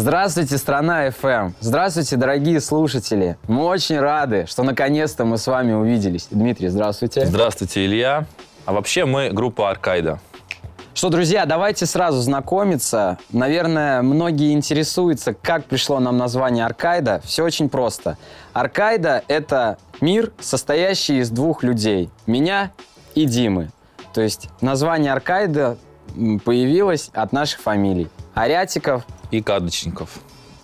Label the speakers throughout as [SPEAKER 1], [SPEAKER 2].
[SPEAKER 1] Здравствуйте, страна FM. Здравствуйте, дорогие слушатели. Мы очень рады, что наконец-то мы с вами увиделись. Дмитрий, здравствуйте.
[SPEAKER 2] Здравствуйте, Илья. А вообще мы группа Аркайда.
[SPEAKER 1] Что, друзья, давайте сразу знакомиться. Наверное, многие интересуются, как пришло нам название Аркайда. Все очень просто. Аркайда — это мир, состоящий из двух людей. Меня и Димы. То есть название Аркайда появилось от наших фамилий. Арятиков.
[SPEAKER 2] И Кадочников.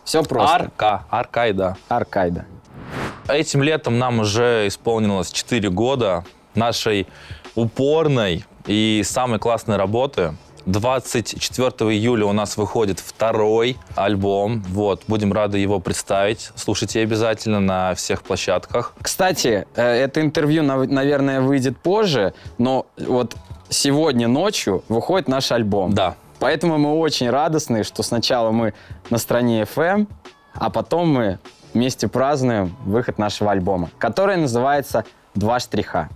[SPEAKER 1] Все просто.
[SPEAKER 2] Арка, Аркайда.
[SPEAKER 1] Аркайда.
[SPEAKER 2] Этим летом нам уже исполнилось 4 года нашей упорной и самой классной работы. 24 июля у нас выходит второй альбом. Вот, будем рады его представить. Слушайте обязательно на всех площадках.
[SPEAKER 1] Кстати, э, это интервью, нав- наверное, выйдет позже, но вот сегодня ночью выходит наш альбом.
[SPEAKER 2] Да.
[SPEAKER 1] Поэтому мы очень радостны, что сначала мы на стране FM, а потом мы вместе празднуем выход нашего альбома, который называется «Два штриха».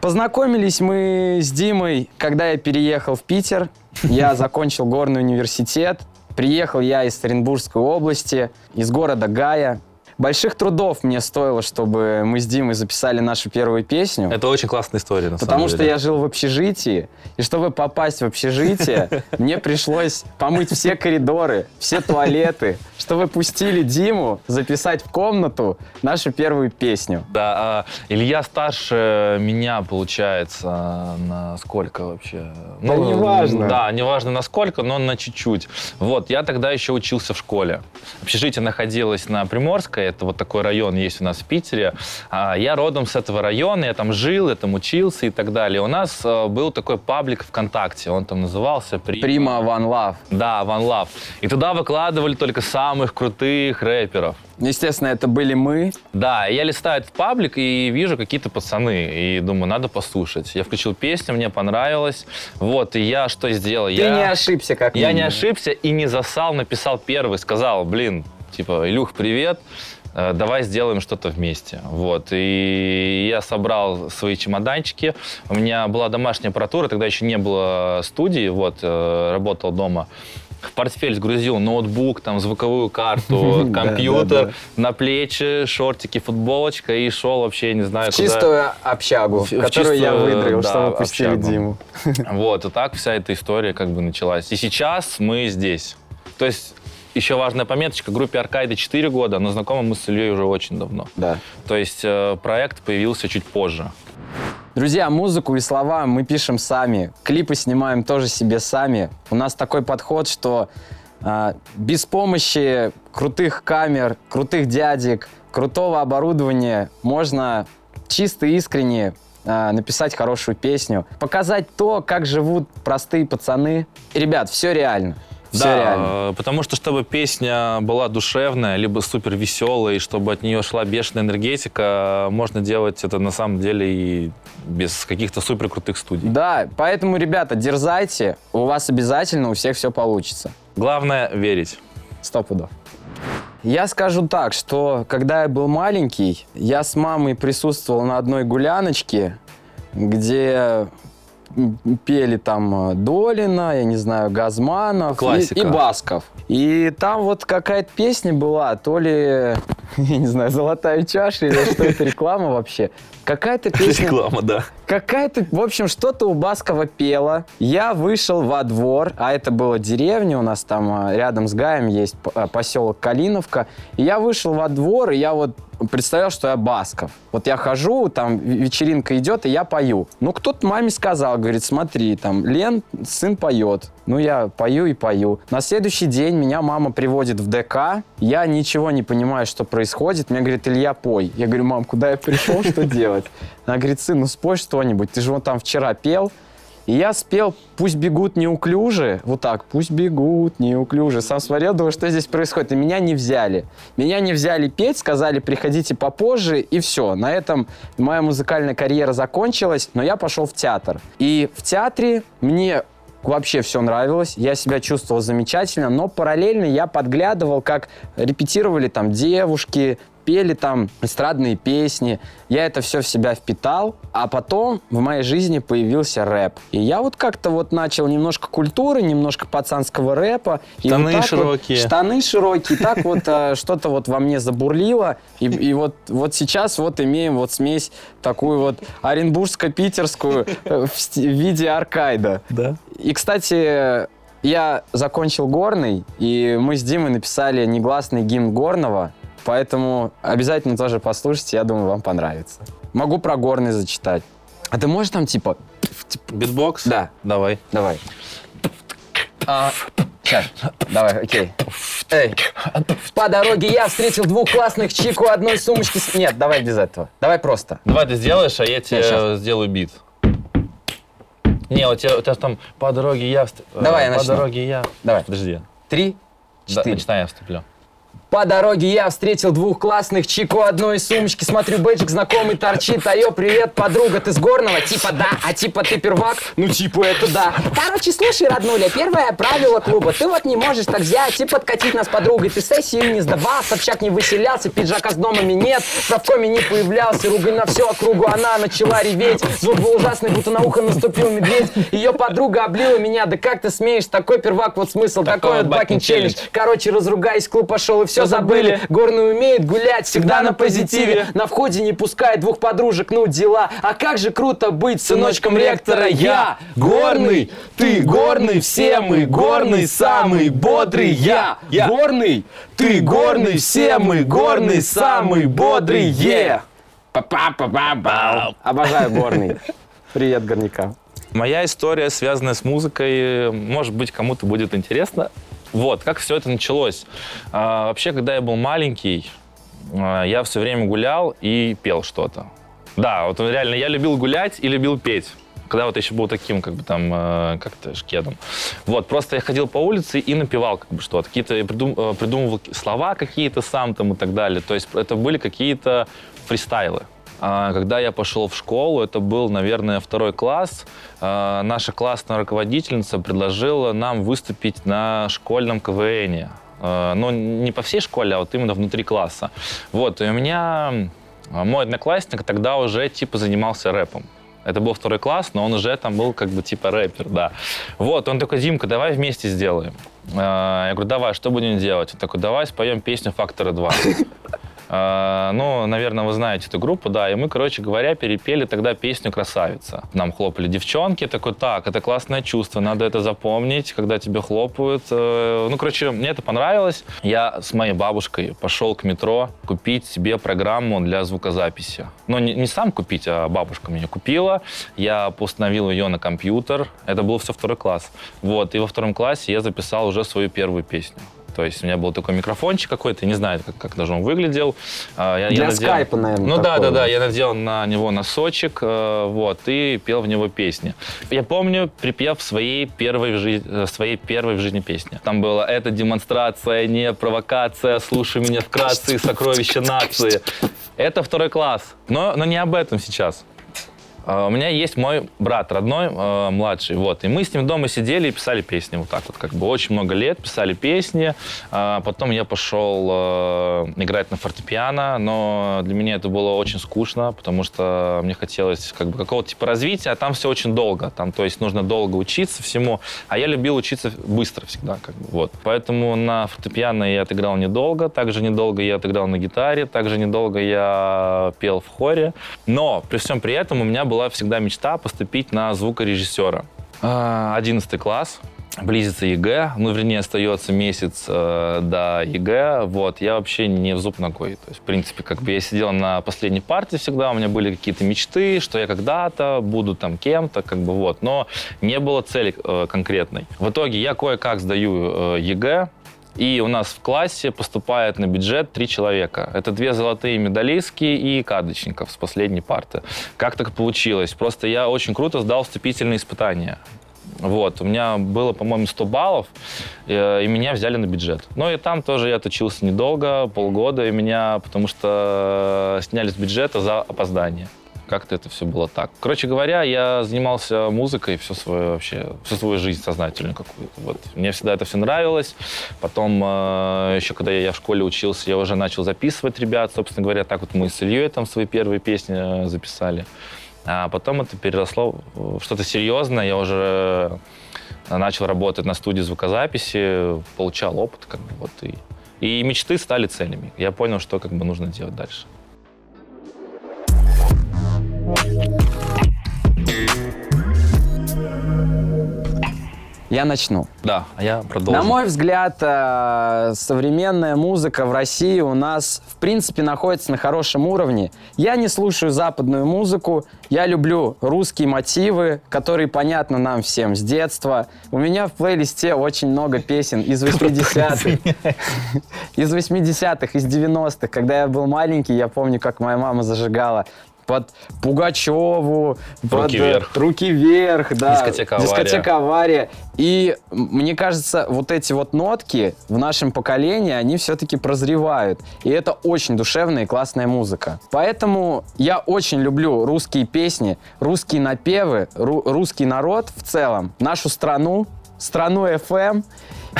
[SPEAKER 1] Познакомились мы с Димой, когда я переехал в Питер. Я закончил горный университет. Приехал я из Оренбургской области, из города Гая. Больших трудов мне стоило, чтобы мы с Димой записали нашу первую песню.
[SPEAKER 2] Это очень классная история, на
[SPEAKER 1] Потому
[SPEAKER 2] самом
[SPEAKER 1] что
[SPEAKER 2] деле.
[SPEAKER 1] я жил в общежитии, и чтобы попасть в общежитие, мне пришлось помыть все коридоры, все туалеты, чтобы пустили Диму записать в комнату нашу первую песню.
[SPEAKER 2] Да, а Илья старше меня, получается, на сколько вообще?
[SPEAKER 1] Да неважно.
[SPEAKER 2] Да, неважно на сколько, но на чуть-чуть. Вот, я тогда еще учился в школе. Общежитие находилось на Приморской, это вот такой район есть у нас в Питере. А Я родом с этого района, я там жил, я там учился и так далее. У нас э, был такой паблик ВКонтакте, он там назывался Прима.
[SPEAKER 1] Прима One Love.
[SPEAKER 2] Да, One Love. И туда выкладывали только самых крутых рэперов.
[SPEAKER 1] Естественно, это были мы.
[SPEAKER 2] Да, я листаю этот паблик и вижу какие-то пацаны. И думаю, надо послушать. Я включил песню, мне понравилось. Вот, и я что сделал?
[SPEAKER 1] Ты
[SPEAKER 2] я...
[SPEAKER 1] не ошибся, как
[SPEAKER 2] Я не
[SPEAKER 1] минимум.
[SPEAKER 2] ошибся и не засал, написал первый, сказал, блин, типа, Илюх, привет, давай сделаем что-то вместе. Вот, и я собрал свои чемоданчики. У меня была домашняя аппаратура, тогда еще не было студии, вот, э, работал дома. В портфель сгрузил ноутбук, там, звуковую карту, компьютер, на плечи, шортики, футболочка и шел вообще, не знаю, куда.
[SPEAKER 1] чистую общагу, которую я
[SPEAKER 2] да,
[SPEAKER 1] чтобы пустили. Диму.
[SPEAKER 2] Вот, и так вся эта история как бы началась. И сейчас мы здесь. То есть еще важная пометочка, группе Аркайда 4 года, но знакомы мы с Ильей уже очень давно.
[SPEAKER 1] Да.
[SPEAKER 2] То есть э, проект появился чуть позже.
[SPEAKER 1] Друзья, музыку и слова мы пишем сами, клипы снимаем тоже себе сами. У нас такой подход, что а, без помощи крутых камер, крутых дядек, крутого оборудования можно чисто искренне а, написать хорошую песню, показать то, как живут простые пацаны. Ребят, все реально. Все
[SPEAKER 2] да,
[SPEAKER 1] реально.
[SPEAKER 2] э, потому что чтобы песня была душевная, либо супер веселая, и чтобы от нее шла бешеная энергетика, можно делать это на самом деле и без каких-то супер крутых студий.
[SPEAKER 1] Да, поэтому, ребята, дерзайте, у вас обязательно у всех все получится.
[SPEAKER 2] Главное верить.
[SPEAKER 1] Сто пудов. Я скажу так, что когда я был маленький, я с мамой присутствовал на одной гуляночке, где пели там э, Долина, я не знаю, Газманов и,
[SPEAKER 2] Классика.
[SPEAKER 1] и Басков. И там вот какая-то песня была, то ли, я не знаю, «Золотая чаша» или что это, реклама вообще. Какая-то песня...
[SPEAKER 2] Реклама, да.
[SPEAKER 1] Какая-то, в общем, что-то у Баскова пела. Я вышел во двор, а это была деревня, у нас там а, рядом с Гаем есть а, поселок Калиновка. И я вышел во двор, и я вот представлял, что я Басков. Вот я хожу, там вечеринка идет, и я пою. Ну, кто-то маме сказал, говорит, смотри, там, Лен, сын поет. Ну, я пою и пою. На следующий день меня мама приводит в ДК. Я ничего не понимаю, что происходит. Мне говорит, Илья, пой. Я говорю, мам, куда я пришел, что делать? Она говорит, сын, ну спой что-нибудь. Ты же вот там вчера пел. И я спел «Пусть бегут неуклюже», вот так, «Пусть бегут неуклюже». Сам смотрел, думаю, что здесь происходит. И меня не взяли. Меня не взяли петь, сказали, приходите попозже, и все. На этом моя музыкальная карьера закончилась, но я пошел в театр. И в театре мне вообще все нравилось, я себя чувствовал замечательно, но параллельно я подглядывал, как репетировали там девушки, пели там эстрадные песни. Я это все в себя впитал, а потом в моей жизни появился рэп. И я вот как-то вот начал немножко культуры, немножко пацанского рэпа. И
[SPEAKER 2] Штаны
[SPEAKER 1] вот так вот-
[SPEAKER 2] широкие.
[SPEAKER 1] штаны широкие. Так вот э, что-то вот во мне забурлило. И, и вот, вот сейчас вот имеем вот смесь такую вот оренбургско-питерскую э, в виде аркайда.
[SPEAKER 2] Да.
[SPEAKER 1] И, кстати, я закончил горный, и мы с Димой написали негласный гимн горного, поэтому обязательно тоже послушайте, я думаю, вам понравится. Могу про горный зачитать. А ты можешь там типа...
[SPEAKER 2] Битбокс?
[SPEAKER 1] Да.
[SPEAKER 2] Давай.
[SPEAKER 1] Давай. А, сейчас. Давай, окей. Эй. По дороге я встретил двух классных чик у одной сумочки. с- Нет, давай без этого. Давай просто.
[SPEAKER 2] Давай ты сделаешь, а я тебе
[SPEAKER 1] щас.
[SPEAKER 2] сделаю бит. Не, у тебя, у тебя там по дороге я... э,
[SPEAKER 1] Давай я
[SPEAKER 2] По
[SPEAKER 1] начну.
[SPEAKER 2] дороге я...
[SPEAKER 1] Давай.
[SPEAKER 2] Подожди.
[SPEAKER 1] Три,
[SPEAKER 2] Да,
[SPEAKER 1] четыре.
[SPEAKER 2] начинай, я вступлю.
[SPEAKER 1] По дороге я встретил двух классных чику одной сумочки. Смотрю, бэджик знакомый торчит. Айо, привет, подруга, ты с горного? Типа да, а типа ты первак? Ну типа это да. Короче, слушай, роднуля, первое правило клуба. Ты вот не можешь так взять и подкатить нас подругой. Ты сессию не сдавал, Собчак не выселялся, пиджака с домами нет. Правкоме не появлялся, ругай на всю округу. Она начала реветь. Звук был ужасный, будто на ухо наступил медведь. Ее подруга облила меня. Да как ты смеешь? Такой первак, вот смысл.
[SPEAKER 2] Такой
[SPEAKER 1] Такой вот бакинг челлендж.
[SPEAKER 2] челлендж.
[SPEAKER 1] Короче, разругаясь, клуб пошел и все
[SPEAKER 2] Всё
[SPEAKER 1] забыли. Горный умеет гулять, всегда на позитиве. На входе не пускает двух подружек, ну дела. А как же круто быть сыночком ректора. Я горный, ты горный, все мы горный, самый бодрый. Я
[SPEAKER 2] Я.
[SPEAKER 1] горный, ты горный, все мы горный, самый бодрый. Е. Па-па-па-па-бау. Обожаю горный. Привет, горнякам.
[SPEAKER 2] Моя история, связанная с музыкой, может быть, кому-то будет интересно. Вот, как все это началось. А, вообще, когда я был маленький, а, я все время гулял и пел что-то. Да, вот реально, я любил гулять и любил петь. Когда вот еще был таким, как бы там, э, как-то шкедом. Вот, просто я ходил по улице и напевал как бы что-то. Какие-то, я придум- э, придумывал слова какие-то сам там и так далее. То есть это были какие-то фристайлы. А, Когда я пошел в школу, это был, наверное, второй класс, а, наша классная руководительница предложила нам выступить на школьном КВНе. А, Но не по всей школе, а вот именно внутри класса. Вот, и у меня мой одноклассник тогда уже типа занимался рэпом. Это был второй класс, но он уже там был как бы типа рэпер, да. Вот, он такой, Димка, давай вместе сделаем. Я говорю, давай, что будем делать? Он такой, давай споем песню «Фактора 2». А, Ну, наверное, вы знаете эту группу, да. И мы, короче говоря, перепели тогда песню «Красавица». Нам хлопали девчонки. Такой, так, это классное чувство, надо это запомнить, когда тебе хлопают. Э, Ну, короче, мне это понравилось. Я с моей бабушкой пошел к метро купить себе программу для звукозаписи. Но не, не сам купить, а бабушка мне купила. Я установил ее на компьютер. Это был все второй класс. Вот, и во втором классе я записал уже свою первую песню. То есть у меня был такой микрофончик какой-то, не знаю, как, как даже он выглядел. А, Я, я
[SPEAKER 1] Для
[SPEAKER 2] надел-
[SPEAKER 1] скайпа, наверное,
[SPEAKER 2] Ну да, да, да, я надел на него носочек, э, вот, и пел в него песни. Я помню припев своей первой в, жи- э, своей первой в жизни песни. Там было «Это демонстрация, не провокация, слушай меня вкратце, сокровища нации». Это второй класс, но, но не об этом сейчас. А, У меня есть мой брат родной, э, младший, вот, и мы с ним дома сидели и писали песни, вот так вот, как бы. Очень много лет писали песни, А потом я пошел играть на фортепиано, но для меня это было очень скучно, потому что мне хотелось как бы какого-то типа развития, а там все очень долго, там, то есть нужно долго учиться всему, а я любил учиться быстро всегда, как бы, вот, поэтому на фортепиано я отыграл недолго, также недолго я отыграл на гитаре, также недолго я пел в хоре, но при всем при этом у меня была всегда мечта поступить на звукорежиссера. А, 11 класс, близится ЕГЭ, ну, вернее, остается месяц э, до ЕГЭ, вот, я вообще не в зуб ногой, то есть, в принципе, как бы я сидел на последней парте всегда, у меня были какие-то мечты, что я когда-то буду там кем-то, как бы, вот, но не было цели э, конкретной. В итоге я кое-как сдаю э, ЕГЭ, и у нас в классе поступает на бюджет три человека. Это две золотые медалистки и Кадочников с последней парты. Как так получилось? Просто я очень круто сдал вступительные испытания. Вот, у меня было, по-моему, 100 баллов, э, и меня взяли на бюджет. Ну и там тоже я отучился недолго, полгода, и меня, потому что сняли с бюджета за опоздание. Как-то это все было так. Короче говоря, я занимался музыкой всю свою вообще, всю свою жизнь сознательную какую-то. Вот. Мне всегда это все нравилось. Потом, э, еще когда я в школе учился, я уже начал записывать ребят. Собственно говоря, так вот мы с Ильей там свои первые песни э, записали. А потом это переросло в что-то серьезное. Я уже начал работать на студии звукозаписи, получал опыт, как бы вот и и мечты стали целями. Я понял, что как бы нужно делать дальше.
[SPEAKER 1] Я начну.
[SPEAKER 2] Да, а я продолжу.
[SPEAKER 1] На мой взгляд, э, современная музыка в России у нас, в принципе, находится на хорошем уровне. Я не слушаю западную музыку, я люблю русские мотивы, которые понятны нам всем с детства. У меня в плейлисте очень много песен из 80-х. Из 80-х, из 90-х. Когда я был маленький, я помню, как моя мама зажигала под Пугачеву,
[SPEAKER 2] руки под вверх.
[SPEAKER 1] руки вверх, да.
[SPEAKER 2] Дискотека авария.
[SPEAKER 1] Дискотека авария. И мне кажется, вот эти вот нотки в нашем поколении, они все-таки прозревают. И это очень душевная и классная музыка. Поэтому я очень люблю русские песни, русские напевы, ру- русский народ в целом, нашу страну, страну FM.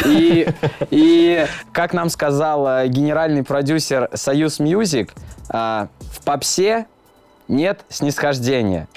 [SPEAKER 1] И, и как нам сказал генеральный продюсер Союз Music, в попсе нет снисхождения.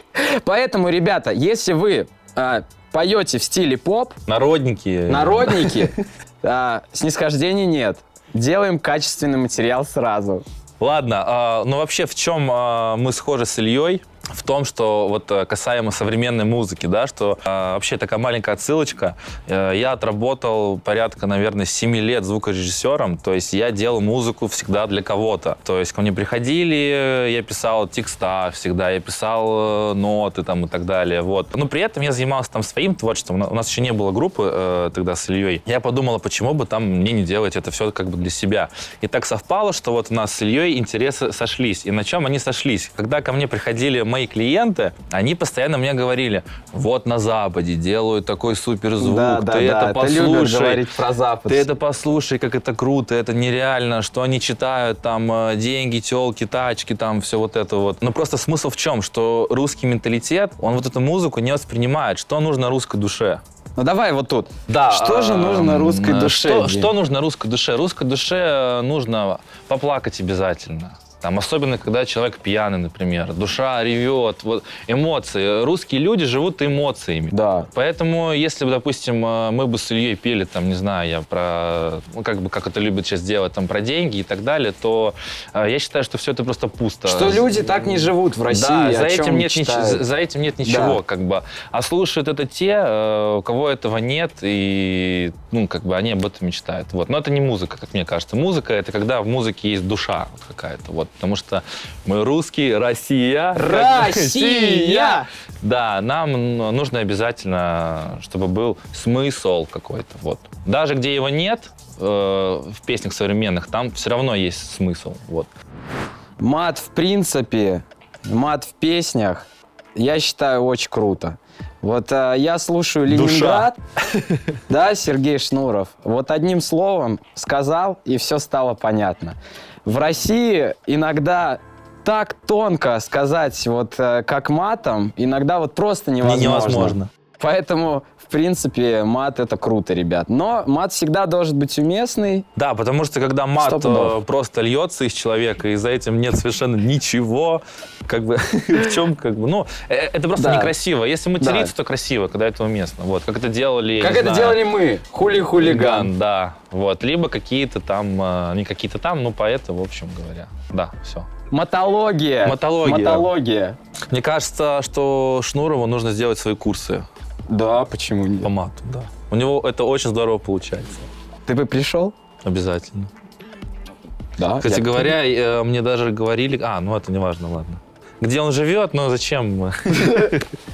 [SPEAKER 1] Поэтому, ребята, если вы а, поете в стиле поп...
[SPEAKER 2] Народники.
[SPEAKER 1] Народники. А, снисхождения нет. Делаем качественный материал сразу.
[SPEAKER 2] Ладно, а, ну вообще в чем а, мы схожи с Ильей? В том, что вот э, касаемо современной музыки, да, что э, вообще такая маленькая отсылочка. Э, я отработал порядка, наверное, 7 лет звукорежиссером, то есть я делал музыку всегда для кого-то. То есть ко мне приходили, я писал текста всегда, я писал э, ноты там и так далее, вот. Но при этом я занимался там своим творчеством. У нас еще не было группы э, тогда с Ильей. Я подумала, почему бы там мне не делать это все как бы для себя. И так совпало, что вот у нас с Ильей интересы сошлись. И на чем они сошлись? Когда ко мне приходили мои клиенты, они постоянно мне говорили, вот на Западе делают такой суперзвук,
[SPEAKER 1] да, да,
[SPEAKER 2] ты
[SPEAKER 1] да,
[SPEAKER 2] это послушай.
[SPEAKER 1] Ты про Запад.
[SPEAKER 2] Ты это послушай, как это круто, это нереально, что они читают, там, э, деньги, телки, тачки, там, все вот это вот. Но просто смысл в чем? Что русский менталитет, он вот эту музыку не воспринимает. Что нужно русской душе?
[SPEAKER 1] Ну давай вот тут.
[SPEAKER 2] Да.
[SPEAKER 1] Что же нужно русской душе?
[SPEAKER 2] Что, что нужно русской душе? Русской душе э, нужно поплакать обязательно. Там, особенно, когда человек пьяный, например, душа ревет, вот, эмоции. Русские люди живут эмоциями.
[SPEAKER 1] Да.
[SPEAKER 2] Поэтому, если бы, допустим, э, мы бы с Ильей пели, там, не знаю, я про, ну, как бы, как это любят сейчас делать, там, про деньги и так далее, то э, я считаю, что все это просто пусто.
[SPEAKER 1] Что люди так не живут в России,
[SPEAKER 2] да, за этим, нет нич- за этим нет ничего, да. как бы. А слушают это те, э, у кого этого нет, и, ну, как бы, они об этом мечтают. Вот. Но это не музыка, как мне кажется. Музыка — это когда в музыке есть душа какая-то, вот потому что мы русские, Россия.
[SPEAKER 1] Россия!
[SPEAKER 2] Да, нам нужно обязательно, чтобы был смысл какой-то. Вот. Даже где его нет, э, в песнях современных, там все равно есть смысл. Вот.
[SPEAKER 1] Мат в принципе, мат в песнях, я считаю, очень круто. Вот э, я слушаю Ленинград, Душа. да, Сергей Шнуров. Вот одним словом сказал, и все стало понятно. В России иногда так тонко сказать, вот э, как матом, иногда вот просто невозможно.
[SPEAKER 2] Невозможно.
[SPEAKER 1] Поэтому принципе, мат это круто, ребят. Но мат всегда должен быть уместный.
[SPEAKER 2] Да, потому что когда мат э, просто льется из человека, и за этим нет совершенно ничего, как бы в чем, как бы, ну, э, это просто да. некрасиво. Если материться, да. то красиво, когда это уместно. Вот, как это делали,
[SPEAKER 1] Как это
[SPEAKER 2] знаю,
[SPEAKER 1] делали мы, хули-хулиган.
[SPEAKER 2] Да, вот, либо какие-то там, э, не какие-то там, ну, поэты, в общем говоря. Да, все.
[SPEAKER 1] Матология.
[SPEAKER 2] Матология.
[SPEAKER 1] Матология.
[SPEAKER 2] Мне кажется, что Шнурову нужно сделать свои курсы
[SPEAKER 1] да, почему нет?
[SPEAKER 2] По мату, да. У него это очень здорово получается.
[SPEAKER 1] Ты бы пришел?
[SPEAKER 2] Обязательно.
[SPEAKER 1] Да.
[SPEAKER 2] Кстати говоря, э, мне даже говорили... А, ну это не важно, ладно где он живет, но зачем?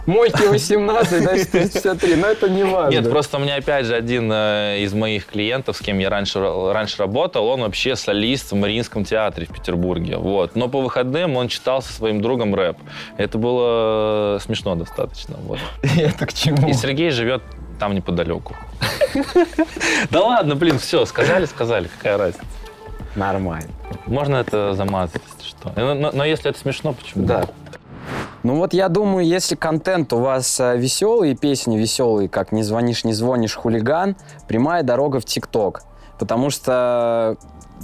[SPEAKER 1] Мойки 18, да, 453, но это не важно.
[SPEAKER 2] Нет, просто у меня опять же один э, из моих клиентов, с кем я раньше, раньше работал, он вообще солист в Мариинском театре в Петербурге. Вот. Но по выходным он читал со своим другом рэп. Это было э, смешно достаточно. Вот.
[SPEAKER 1] Это к чему?
[SPEAKER 2] И Сергей живет там неподалеку. Да ладно, блин, все, сказали, сказали, какая разница.
[SPEAKER 1] Нормально.
[SPEAKER 2] Можно это замазать, что. Но, но, но если это смешно, почему?
[SPEAKER 1] Да. Ну вот я думаю, если контент у вас э, веселый, песни веселые, как «Не звонишь, не звонишь, хулиган», прямая дорога в ТикТок. Потому что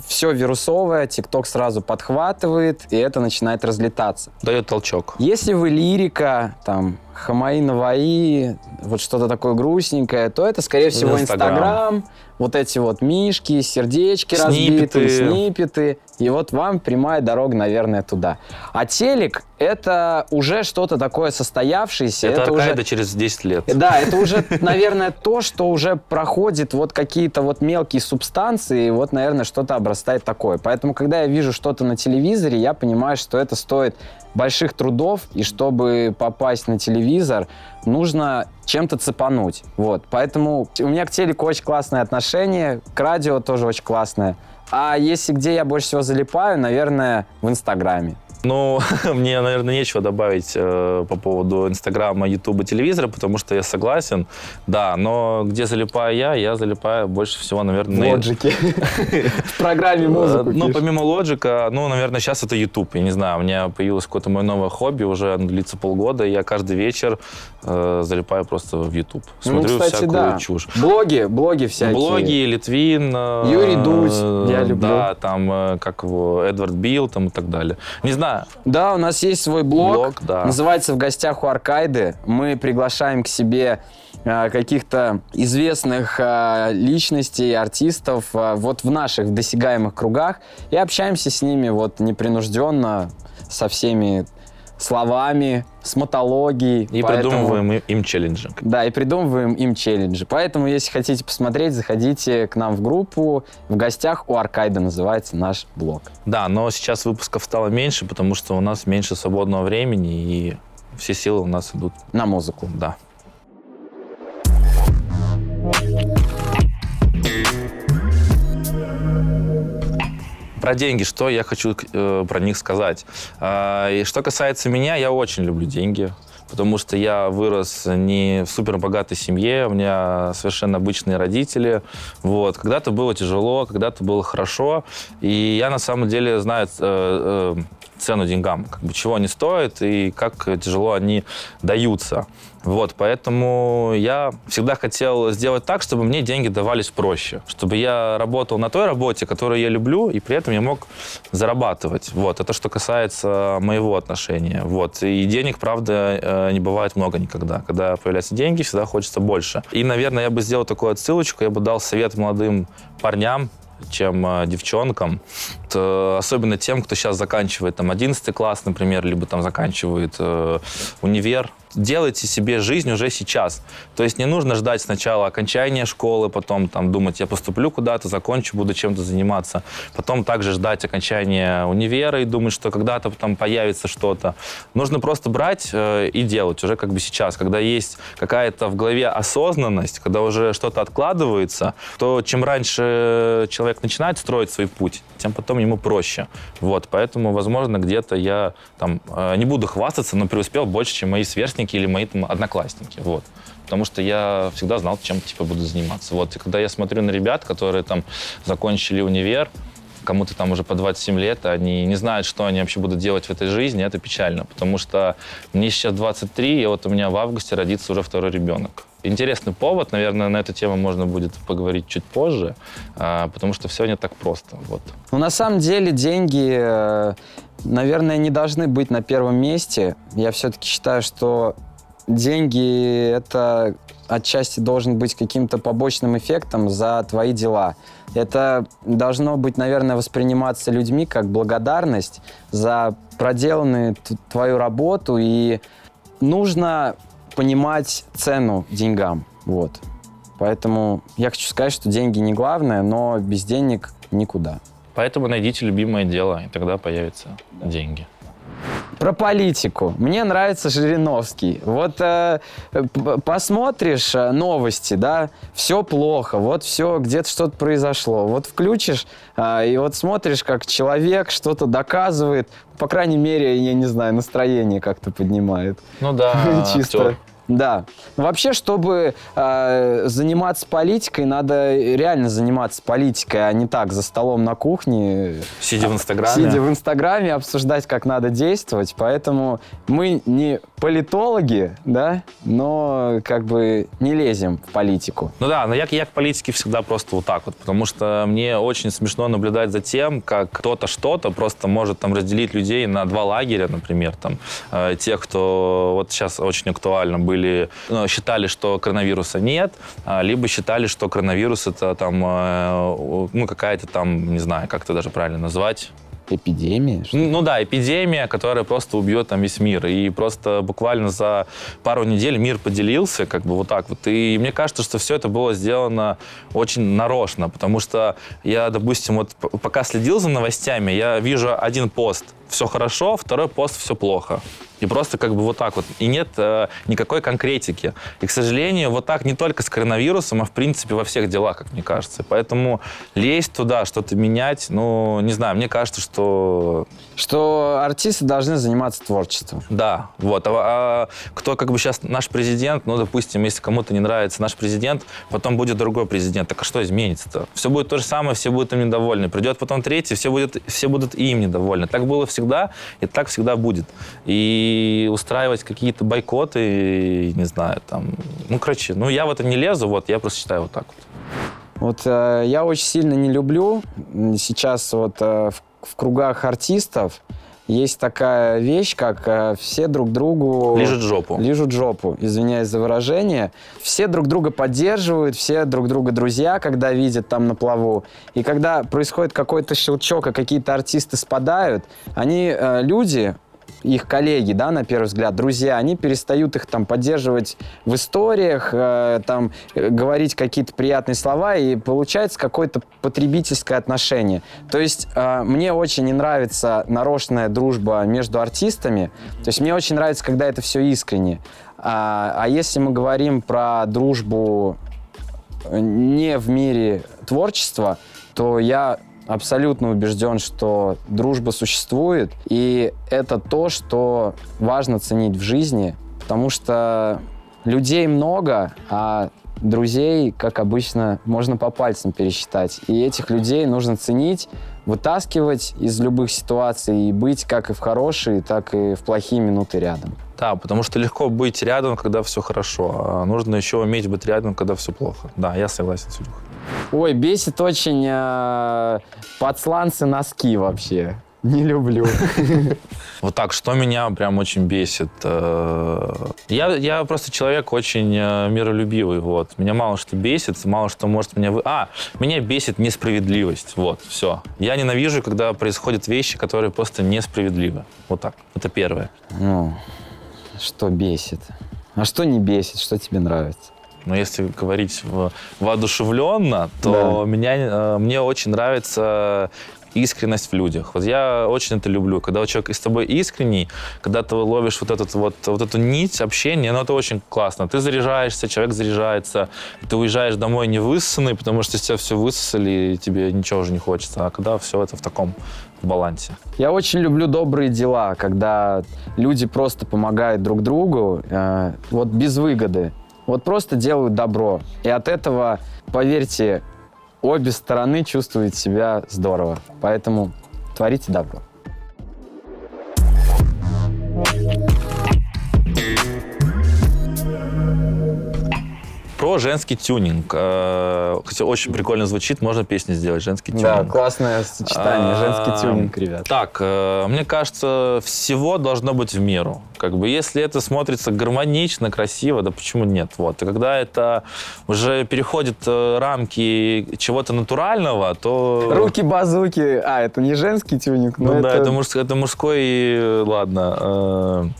[SPEAKER 1] все вирусовое, ТикТок сразу подхватывает, и это начинает разлетаться.
[SPEAKER 2] Дает толчок.
[SPEAKER 1] Если вы лирика, там, Хамаи Наваи, вот что-то такое грустненькое, то это, скорее всего,
[SPEAKER 2] Инстаграм.
[SPEAKER 1] Вот эти вот мишки, сердечки
[SPEAKER 2] Сниппеты.
[SPEAKER 1] разбитые, снипеты. И вот вам прямая дорога, наверное, туда. А телек — это уже что-то такое состоявшееся.
[SPEAKER 2] Это,
[SPEAKER 1] уже
[SPEAKER 2] Аркайда через 10 лет.
[SPEAKER 1] да, это уже, наверное, то, что уже проходит вот какие-то вот мелкие субстанции, и вот, наверное, что-то обрастает такое. Поэтому, когда я вижу что-то на телевизоре, я понимаю, что это стоит больших трудов, и чтобы попасть на телевизор, нужно чем-то цепануть. Вот. Поэтому у меня к телеку очень классное отношение, к радио тоже очень классное. А если где я больше всего залипаю, наверное, в Инстаграме.
[SPEAKER 2] Ну, мне, наверное, нечего добавить э, по поводу Инстаграма, Ютуба, телевизора, потому что я согласен, да, но где залипаю я, я залипаю больше всего, наверное, на-
[SPEAKER 1] Лоджики. В программе
[SPEAKER 2] Э,
[SPEAKER 1] музыку
[SPEAKER 2] Ну, помимо лоджика, ну, наверное, сейчас это YouTube. Я не знаю, у меня появилось какое-то мое новое хобби, уже длится полгода. Я каждый вечер э, залипаю просто в YouTube.
[SPEAKER 1] Ну,
[SPEAKER 2] Смотрю всякую чушь.
[SPEAKER 1] Блоги, блоги всякие.
[SPEAKER 2] Блоги, Литвин. э,
[SPEAKER 1] Юрий Дудь, я люблю.
[SPEAKER 2] Да, там, э, как его, Эдвард Билл там и так далее. Не знаю,
[SPEAKER 1] Да, у нас есть свой блог.
[SPEAKER 2] Блог, да.
[SPEAKER 1] Называется «В гостях у Аркайды». Мы приглашаем к себе э, каких-то известных э, личностей, артистов э, вот в наших досягаемых кругах и общаемся с ними вот непринужденно, со всеми словами, с мотологией.
[SPEAKER 2] и
[SPEAKER 1] Поэтому-
[SPEAKER 2] придумываем им- челленджи.
[SPEAKER 1] Да, и придумываем им челленджи. Поэтому, если хотите посмотреть, заходите к нам в группу. В гостях у Аркайда называется наш блог.
[SPEAKER 2] Да, но сейчас выпусков стало меньше, потому что у нас меньше свободного времени, и все силы у нас идут,
[SPEAKER 1] На музыку.
[SPEAKER 2] да. Про деньги, что я хочу э, про них сказать. А, и что касается меня, я очень люблю деньги, потому что я вырос не в супербогатой семье, у меня совершенно обычные родители. Вот. Когда-то было тяжело, когда-то было хорошо, и я на самом деле знаю э, э, цену деньгам, как бы чего они стоят и как тяжело они даются. Вот, поэтому я всегда хотел сделать так, чтобы мне деньги давались проще, чтобы я работал на той работе, которую я люблю, и при этом я мог зарабатывать. Вот, это что касается моего отношения. Вот, и денег, правда, э, не бывает много никогда. Когда появляются деньги, всегда хочется больше. И, наверное, я бы сделал такую отсылочку, я бы дал совет молодым парням, чем э, девчонкам. Т- особенно тем, кто сейчас заканчивает там 11 класс, например, либо там заканчивает э, универ. Делайте себе жизнь уже сейчас. То есть не нужно ждать сначала окончания школы, потом там думать, я поступлю куда-то, закончу, буду чем-то заниматься. Потом также ждать окончания универа и думать, что когда-то там появится что-то. Нужно просто брать э, и делать уже как бы сейчас. Когда есть какая-то в голове осознанность, когда уже что-то откладывается, то чем раньше человек начинает строить свой путь, тем потом ему проще. Вот, поэтому, возможно, где-то я там э, не буду хвастаться, но преуспел больше, чем мои сверстники или мои там одноклассники. Вот. Потому что я всегда знал, чем типа буду заниматься. Вот. И когда я смотрю на ребят, которые там закончили универ, кому-то там уже по 27 лет, они не знают, что они вообще будут делать в этой жизни, это печально. Потому что мне сейчас 23, и вот у меня в августе родится уже второй ребенок. Интересный повод, наверное, на эту тему можно будет поговорить чуть позже, а, потому что все не так просто. Вот.
[SPEAKER 1] Ну, на самом деле, деньги, э, наверное, не должны быть на первом месте. Я все-таки считаю, что деньги — это отчасти должен быть каким-то побочным эффектом за твои дела. Это должно быть, наверное, восприниматься людьми как благодарность за проделанную твою работу, и нужно понимать цену деньгам. Вот. Поэтому я хочу сказать, что деньги не главное, но без денег никуда.
[SPEAKER 2] Поэтому найдите любимое дело, и тогда появятся деньги.
[SPEAKER 1] Про политику. Мне нравится Жириновский. Вот э, посмотришь э, новости, да, все плохо, вот все, где-то что-то произошло. Вот включишь э, и вот смотришь, как человек что-то доказывает, по крайней мере, я не знаю, настроение как-то поднимает.
[SPEAKER 2] Ну да,
[SPEAKER 1] Чисто.
[SPEAKER 2] актер.
[SPEAKER 1] Да. Вообще, чтобы э, заниматься политикой, надо реально заниматься политикой, а не так за столом на кухне,
[SPEAKER 2] Сидя в Инстаграме.
[SPEAKER 1] сидя в Инстаграме, обсуждать, как надо действовать. Поэтому мы не политологи, да, но как бы не лезем в политику.
[SPEAKER 2] Ну да, но я, я к политике всегда просто вот так вот, потому что мне очень смешно наблюдать за тем, как кто-то что-то просто может там разделить людей на два лагеря, например, там, э, тех, кто вот сейчас очень актуально были, ну, считали, что коронавируса нет, а, либо считали, что коронавирус это там, э, ну, какая-то там, не знаю, как это даже правильно назвать,
[SPEAKER 1] Эпидемия? что ли?
[SPEAKER 2] ну да, эпидемия, которая просто убьет там весь мир. И просто буквально за пару недель мир поделился, как бы вот так вот. И мне кажется, что все это было сделано очень нарочно, потому что я, допустим, вот пока следил за новостями, я вижу один пост все хорошо, второй пост все плохо. И просто как бы вот так вот. И нет э, никакой конкретики. И, к сожалению, вот так не только с коронавирусом, а в принципе во всех делах, как мне кажется. Поэтому лезть туда, что-то менять, ну, не знаю, мне кажется, что
[SPEAKER 1] Что артисты должны заниматься творчеством.
[SPEAKER 2] да, вот. А, а кто как бы сейчас наш президент, ну, допустим, если кому-то не нравится наш президент, потом будет другой президент. Так а что изменится-то? Все будет то же самое, все будут им недовольны. Придет потом третий, все, будет, все будут им недовольны. Так было всегда, и так всегда будет. И устраивать какие-то бойкоты, не знаю, там... Ну, короче, ну, я в это не лезу, вот, я просто считаю вот так вот.
[SPEAKER 1] Вот э, я очень сильно не люблю сейчас вот э, в, в кругах артистов есть такая вещь, как э, все друг другу...
[SPEAKER 2] Лежит жопу.
[SPEAKER 1] Лижут жопу, извиняюсь за выражение. Все друг друга поддерживают, все друг друга друзья, когда видят там на плаву. И когда происходит какой-то щелчок, а какие-то артисты спадают, они, э, люди, их коллеги, да, на первый взгляд, друзья, они перестают их там поддерживать в историях, э, там э, говорить какие-то приятные слова, и получается какое-то потребительское отношение. То есть э, мне очень не нравится нарочная дружба между артистами, то есть мне очень нравится, когда это все искренне. А, а если мы говорим про дружбу э, не в мире творчества, то я абсолютно убежден, что дружба существует, и это то, что важно ценить в жизни, потому что людей много, а друзей, как обычно, можно по пальцам пересчитать. И этих людей нужно ценить, вытаскивать из любых ситуаций и быть как и в хорошие, так и в плохие минуты рядом.
[SPEAKER 2] Да, потому что легко быть рядом, когда все хорошо, а нужно еще уметь быть рядом, когда все плохо. Да, я согласен с Илюхой.
[SPEAKER 1] Ой, бесит очень э, подсланцы носки вообще. Не люблю.
[SPEAKER 2] Вот так, что меня прям очень бесит. э, Я, я просто человек очень э, миролюбивый, вот. Меня мало что бесит, мало что может меня... Вы... А, меня бесит несправедливость, вот, все. Я ненавижу, когда происходят вещи, которые просто несправедливы. Вот так, это первое.
[SPEAKER 1] Ну, что бесит? А что не бесит? Что тебе нравится?
[SPEAKER 2] Но если говорить воодушевленно, то
[SPEAKER 1] Да.
[SPEAKER 2] меня, э, мне очень нравится искренность в людях. Вот я очень это люблю. Когда человек с тобой искренний, когда ты ловишь вот, этот вот, вот эту нить общения, ну это очень классно. Ты заряжаешься, человек заряжается, ты уезжаешь домой не высосанный, потому что тебя все высосали, и тебе ничего уже не хочется. А когда все это в таком балансе.
[SPEAKER 1] Я очень люблю добрые дела, когда люди просто помогают друг другу, э, вот без выгоды. Вот просто делают добро. И от этого, поверьте, обе стороны чувствуют себя здорово. Поэтому творите добро.
[SPEAKER 2] Про женский тюнинг. Э, Кстати, очень прикольно звучит. Можно песню сделать, женский тюнинг.
[SPEAKER 1] Да, классное сочетание.
[SPEAKER 2] А,
[SPEAKER 1] Женский тюнинг, ребят.
[SPEAKER 2] Так, э, мне кажется, всего должно быть в меру. Как бы, если это смотрится гармонично, красиво, да почему нет? Вот. И когда это уже переходит э, рамки чего-то натурального, то...
[SPEAKER 1] Руки-базуки. А, это не женский тюнинг, но
[SPEAKER 2] Ну да,
[SPEAKER 1] это...
[SPEAKER 2] это, мужс- это мужской, ладно.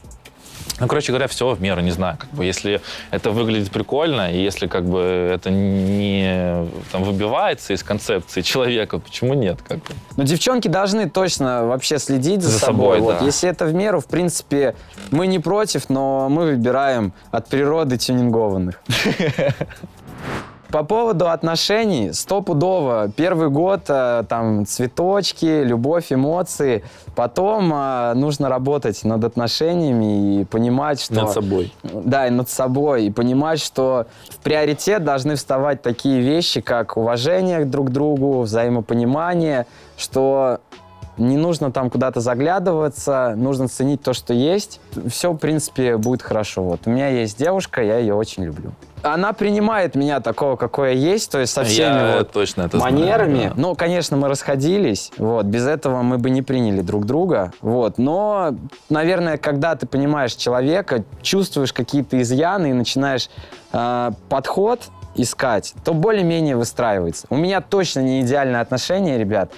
[SPEAKER 2] Ну, короче говоря, все в меру, не знаю. Как бы, если это выглядит прикольно, и если как бы это не там, выбивается из концепции человека, почему нет? Как бы?
[SPEAKER 1] Но девчонки должны точно вообще следить за,
[SPEAKER 2] За
[SPEAKER 1] собой.
[SPEAKER 2] собой,
[SPEAKER 1] вот,
[SPEAKER 2] да.
[SPEAKER 1] Если это в меру, в принципе, мы не против, но мы выбираем от природы тюнингованных. По поводу отношений, стопудово. Первый год э, там цветочки, любовь, эмоции. Потом э, нужно работать над отношениями и понимать, что...
[SPEAKER 2] Над собой.
[SPEAKER 1] Да, и над собой. И понимать, что в приоритет должны вставать такие вещи, как уважение друг к другу, взаимопонимание, что не нужно там куда-то заглядываться, нужно ценить то, что есть. Все, в принципе, будет хорошо. Вот у меня есть девушка, я ее очень люблю. Она принимает меня такого, какой я есть, то есть со всеми
[SPEAKER 2] Я
[SPEAKER 1] вот
[SPEAKER 2] точно это
[SPEAKER 1] манерами.
[SPEAKER 2] знаю, да.
[SPEAKER 1] Ну, конечно, мы расходились, вот, без этого мы бы не приняли друг друга, вот, но, наверное, когда ты понимаешь человека, чувствуешь какие-то изъяны и начинаешь э, подход искать, то более-менее выстраивается. У меня точно не идеальные отношения, ребят,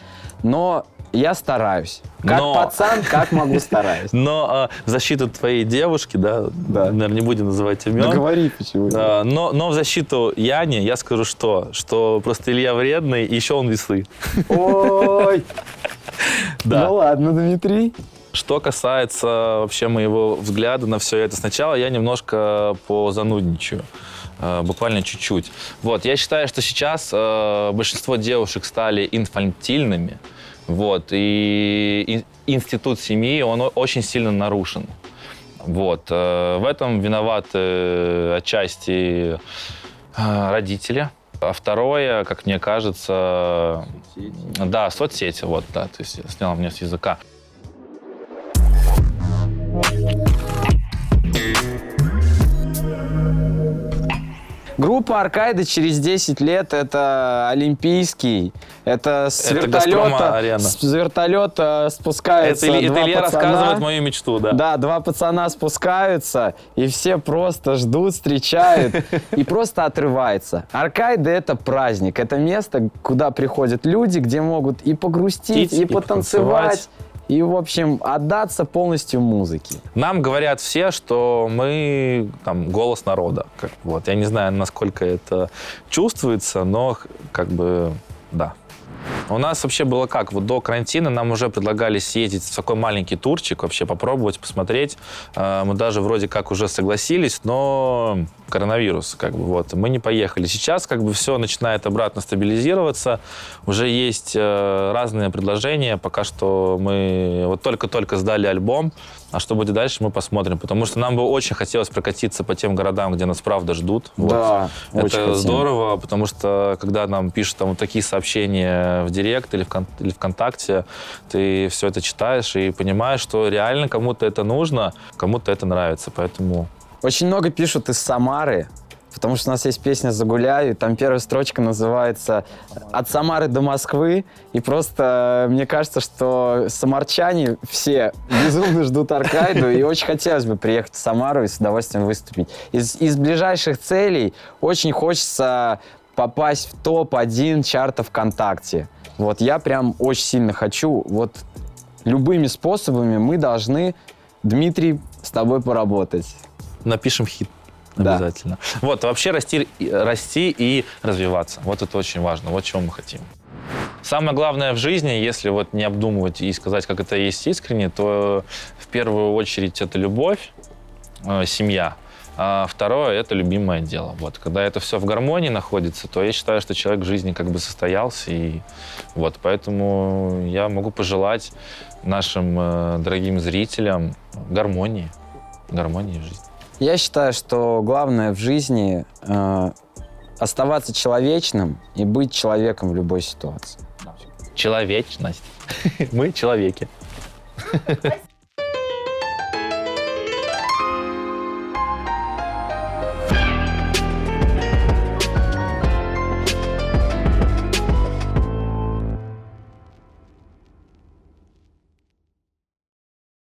[SPEAKER 1] но я стараюсь. Как
[SPEAKER 2] Но-
[SPEAKER 1] пацан, как могу, стараюсь.
[SPEAKER 2] Но а, в защиту твоей девушки, да,
[SPEAKER 1] Да.
[SPEAKER 2] наверное, не будем называть имен.
[SPEAKER 1] Да говори, почему.
[SPEAKER 2] А, но, но в защиту Яни я скажу что? Что просто Илья вредный, и еще он весы.
[SPEAKER 1] Ой,
[SPEAKER 2] Да.
[SPEAKER 1] ну ладно, Дмитрий.
[SPEAKER 2] Что касается вообще моего взгляда на все это, сначала я немножко позанудничаю. э, Буквально чуть-чуть. Вот, я считаю, что сейчас э, большинство девушек стали инфантильными. Вот, и ин- институт семьи, он очень сильно нарушен. Вот, э, в этом виноваты э, отчасти э, родители. А второе, как мне кажется, да, соцсети, вот, да, то есть снял мне с языка.
[SPEAKER 1] Группа Аркайда через 10 лет это Олимпийский. Это с
[SPEAKER 2] Это
[SPEAKER 1] вертолета,
[SPEAKER 2] «Газпром-арена».
[SPEAKER 1] с вертолета спускаются
[SPEAKER 2] Это, это Илья
[SPEAKER 1] пацана.
[SPEAKER 2] рассказывает мою мечту, да.
[SPEAKER 1] Да, два пацана спускаются, и все просто ждут, встречают, и просто отрывается. Аркайды — это праздник, это место, куда приходят люди, где могут и погрустить, и, потанцевать. И, в общем, отдаться полностью музыке.
[SPEAKER 2] Нам говорят все, что мы там голос народа. Как, вот. Я не знаю, насколько это чувствуется, но как бы да. У нас вообще было как? Вот до карантина нам уже предлагали съездить в такой маленький турчик, вообще попробовать, посмотреть. Э, Мы даже вроде как уже согласились, но коронавирус, как бы, вот, мы не поехали. Сейчас как бы все начинает обратно стабилизироваться. Уже есть э, разные предложения. Пока что мы вот только-только сдали альбом. А что будет дальше, мы посмотрим. Потому что нам бы очень хотелось прокатиться по тем городам, где нас правда ждут. Вот.
[SPEAKER 1] Да, очень
[SPEAKER 2] Это
[SPEAKER 1] хотим.
[SPEAKER 2] здорово, потому что когда нам пишут там вот такие сообщения в Директ или, в или ВКонтакте, ты все это читаешь и понимаешь, что реально кому-то это нужно, кому-то это нравится. Поэтому
[SPEAKER 1] Очень много пишут из Самары, потому что у нас есть песня «Загуляю», там первая строчка называется «От Самары до Москвы», и просто э, мне кажется, что самарчане все безумно ждут Аркайду, и очень хотелось бы приехать в Самару и с удовольствием выступить. Из, из ближайших целей очень хочется попасть в топ-1 чарта ВКонтакте. Вот я прям очень сильно хочу. Вот любыми способами мы должны, Дмитрий, с тобой поработать.
[SPEAKER 2] напишем хит.
[SPEAKER 1] Да.
[SPEAKER 2] Обязательно. Вот, вообще расти, расти и развиваться. Вот это очень важно. Вот чего мы хотим. Самое главное в жизни, если вот не обдумывать и сказать, как это есть искренне, то в первую очередь это любовь, э, семья. А второе – это любимое дело. Вот. Когда это все в гармонии находится, то я считаю, что человек в жизни как бы состоялся. И вот, поэтому я могу пожелать нашим э, дорогим зрителям гармонии. Гармонии в жизни.
[SPEAKER 1] Я считаю, что главное в жизни э, оставаться человечным и быть человеком в любой ситуации.
[SPEAKER 2] Человечность. Мы человеки.
[SPEAKER 3] Спасибо.